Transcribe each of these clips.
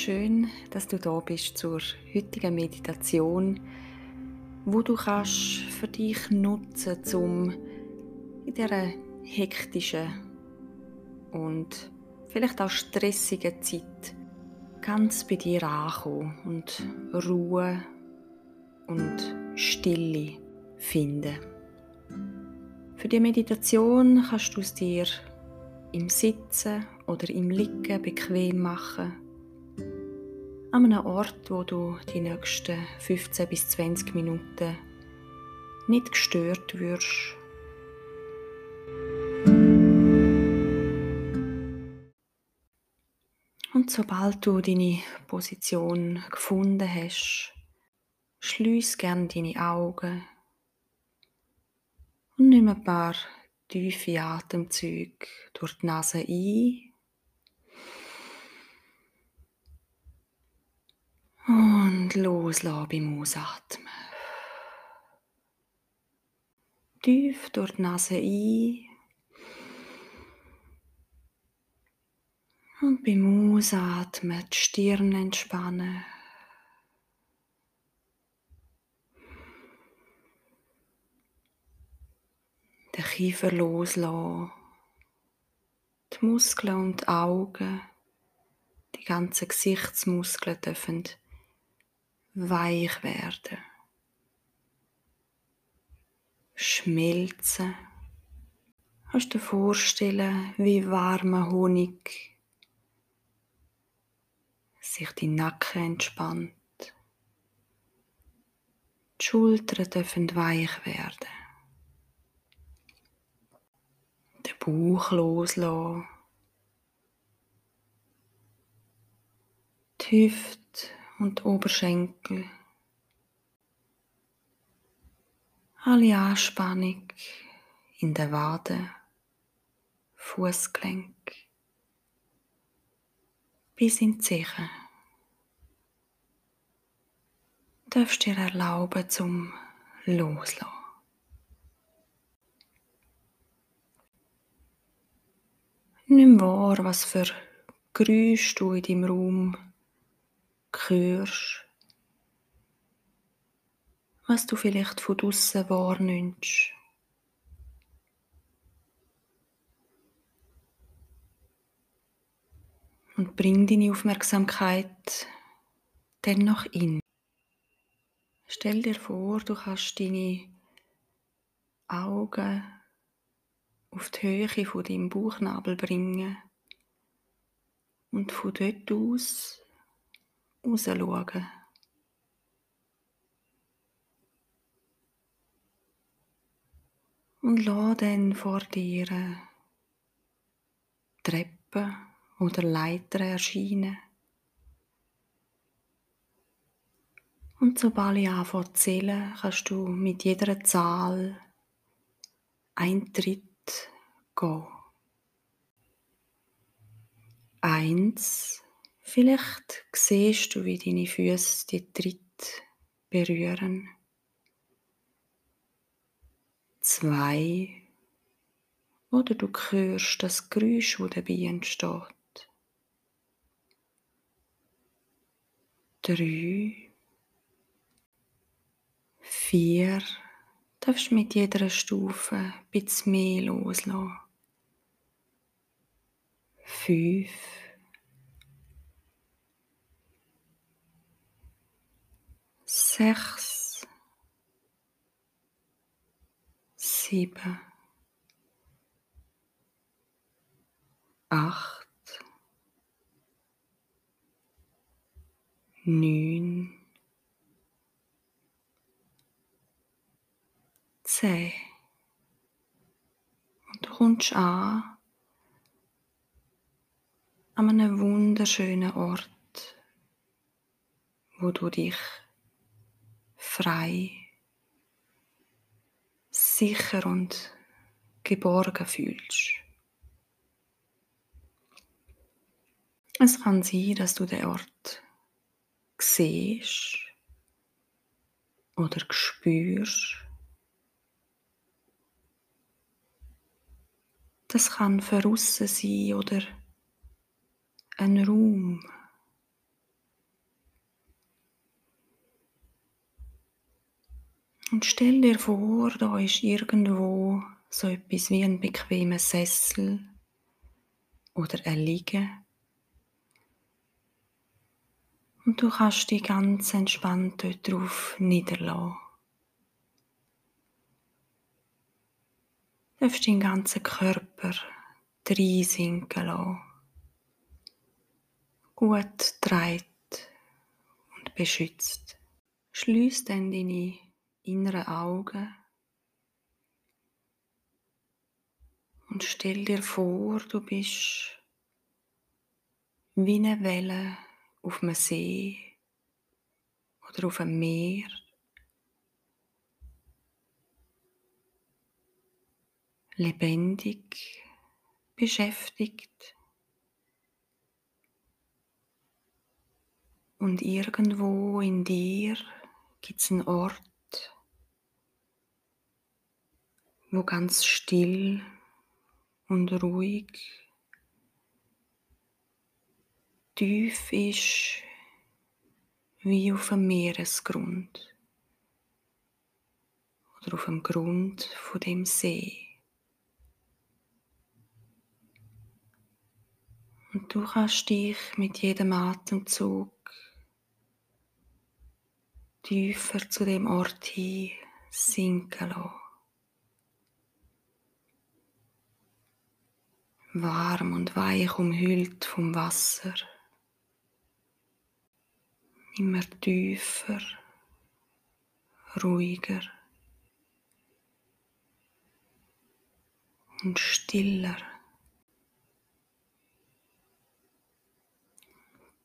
Schön, dass du da bist zur heutigen Meditation, wo du kannst für dich nutzen, um in dieser hektischen und vielleicht auch stressigen Zeit ganz bei dir ankommen und Ruhe und Stille finden. Für die Meditation kannst du es dir im Sitzen oder im Liegen bequem machen. An einem Ort, wo du die nächsten 15 bis 20 Minuten nicht gestört wirst. Und sobald du deine Position gefunden hast, schließ gern deine Augen und nimm ein paar tiefe Atemzüge durch die Nase ein und loslassen beim Ausatmen. Tief durch die Nase ein und beim Ausatmen die Stirn entspannen. den Kiefer loslassen, die Muskeln und die Augen, die ganzen Gesichtsmuskeln dürfen weich werden, schmelzen. Kannst du dir vorstellen, wie warmer Honig sich die Nacken entspannt. Die Schultern dürfen weich werden. Bauch loslassen. Die Hüfte und Oberschenkel. Alle Anspannung in der Wade, Fußgelenk bis in die Zehen. Du darfst dir erlauben zum Loslassen. Nimm wahr, was für Geräusche du in deinem Raum hörst. Was du vielleicht von draussen wahrnimmst. Und bring deine Aufmerksamkeit dann noch in. Stell dir vor, du kannst deine Augen auf die Höhe von deinem Bauchnabel bringen und von dort aus raus schauen. Und lass dann vor dir Treppen oder Leiter erscheinen. Und sobald ich anfange zu zählen, kannst du mit jeder Zahl Eintritt go. Eins, vielleicht siehst du, wie deine Füße die Tritt berühren. Zwei, oder du hörst das Geräusch, das dabei entsteht. Drei, vier, darfst mit jeder Stufe ein bisschen mehr loslassen. Fünf. Sechs. Sieben. Acht. Neun. Zehn. Und du kommst an an einem wunderschönen Ort, wo du dich frei, sicher und geborgen fühlst. Es kann sein, dass du den Ort siehst oder spürst. Das kann außen sein oder ein Raum, Und stell dir vor, da ist irgendwo so etwas wie ein bequemer Sessel oder ein Liegen. Und du kannst dich ganz entspannt dort drauf niederlassen. Du darfst deinen ganzen Körper reinsinken lassen. Gut dreit und beschützt. Schließ dann deine inneren Augen und stell dir vor, du bist wie eine Welle auf einem See oder auf einem Meer. Lebendig, beschäftigt. Und irgendwo in dir gibt es einen Ort, wo ganz still und ruhig tief ist wie auf dem Meeresgrund oder auf dem Grund von dem See. Und du kannst dich mit jedem Atemzug tiefer zu dem Ort hin sinken lassen. Warm und weich umhüllt vom Wasser. Immer tiefer, ruhiger und stiller.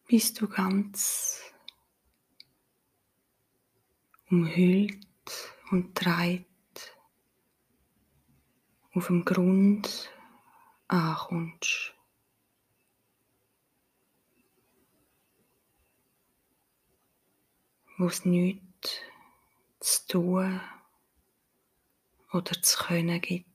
Bist du ganz umhüllt und dreit auf dem Grund ankommst. Wo es nichts zu tun oder zu können gibt.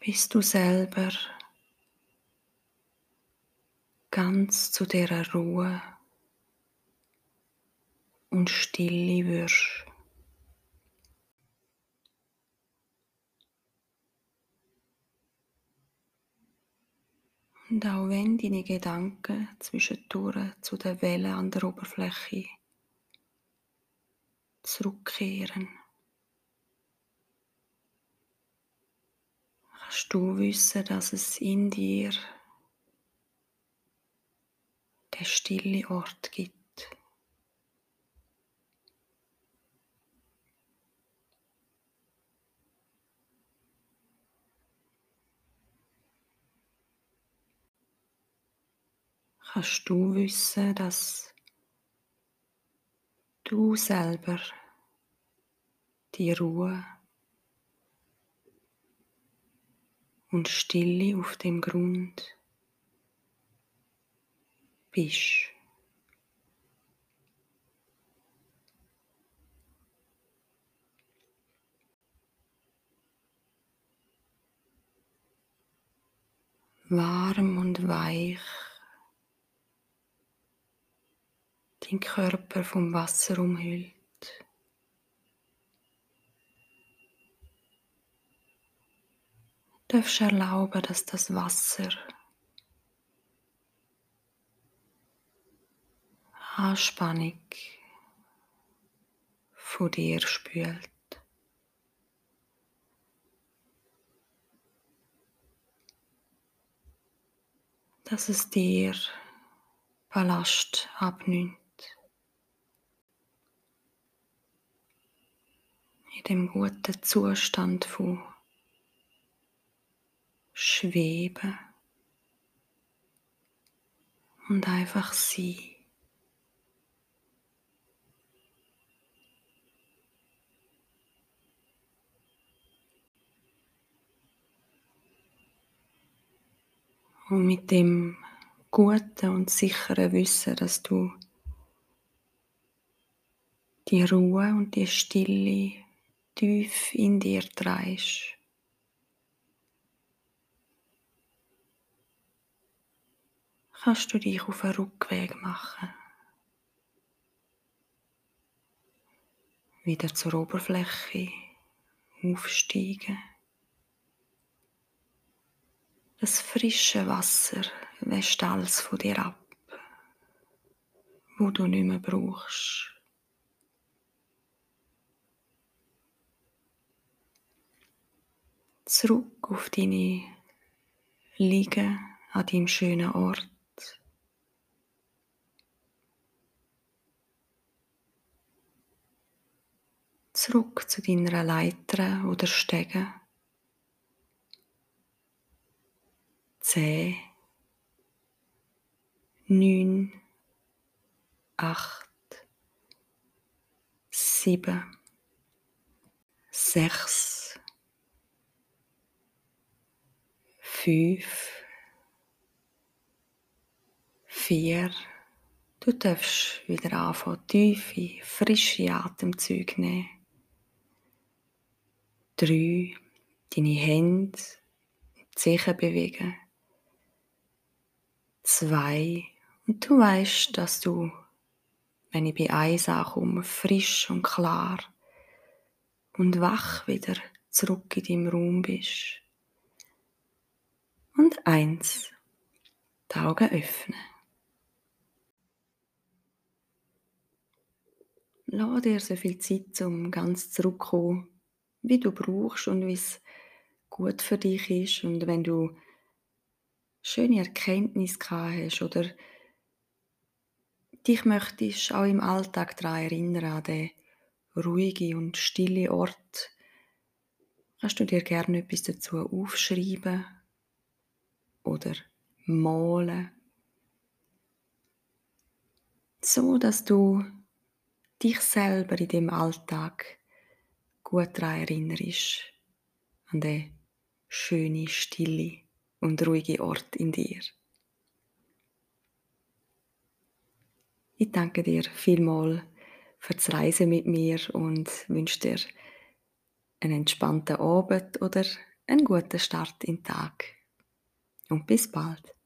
Bist du selber ganz zu der Ruhe und Stille wirst. Und auch wenn deine Gedanken zwischendurch zu der Welle an der Oberfläche zurückkehren, kannst du wissen, dass es in dir der stille Ort gibt. Kannst du wissen, dass du selber die Ruhe und Stille auf dem Grund bist. Warm und weich dein Körper vom Wasser umhüllt. Du darfst erlauben, dass das Wasser Anspannung von dir spült. Dass es dir Ballast abnimmt. In dem guten Zustand von Schweben und einfach sein. Und mit dem guten und sicheren Wissen, dass du die Ruhe und die Stille tief in dir trägst. kannst du dich auf einen Rückweg machen. Wieder zur Oberfläche aufsteigen. Das frische Wasser wäscht alles von dir ab, wo du nicht mehr brauchst. Zurück auf deine Liege an deinem schönen Ort. Zurück zu deiner Leiter oder Stege. Zehn, neun, acht, sieben, sechs, fünf, vier. Du darfst wieder anfangen, tiefe, frische Atemzüge nehmen. Drei, deine Hände, Zehen bewegen. Zwei, und du weißt, dass du, wenn ich bei eins ankomme, frisch und klar und wach wieder zurück in deinem Raum bist. Und eins, die Augen öffnen. Lass dir so viel Zeit, um ganz zurückzukommen, wie du brauchst und wie es gut für dich ist. Und wenn du schöne Erkenntnisse gehabt hast oder dich möchtest auch im Alltag daran erinnern, an den ruhigen und stillen Ort, kannst du dir gerne etwas dazu aufschreiben oder malen, so dass du dich selber in dem Alltag gut daran erinnerst, an den schönen, stille und ruhige Ort in dir. Ich danke dir vielmals für das Reisen mit mir und wünsche dir einen entspannten Abend oder einen guten Start in den Tag. Und bis bald.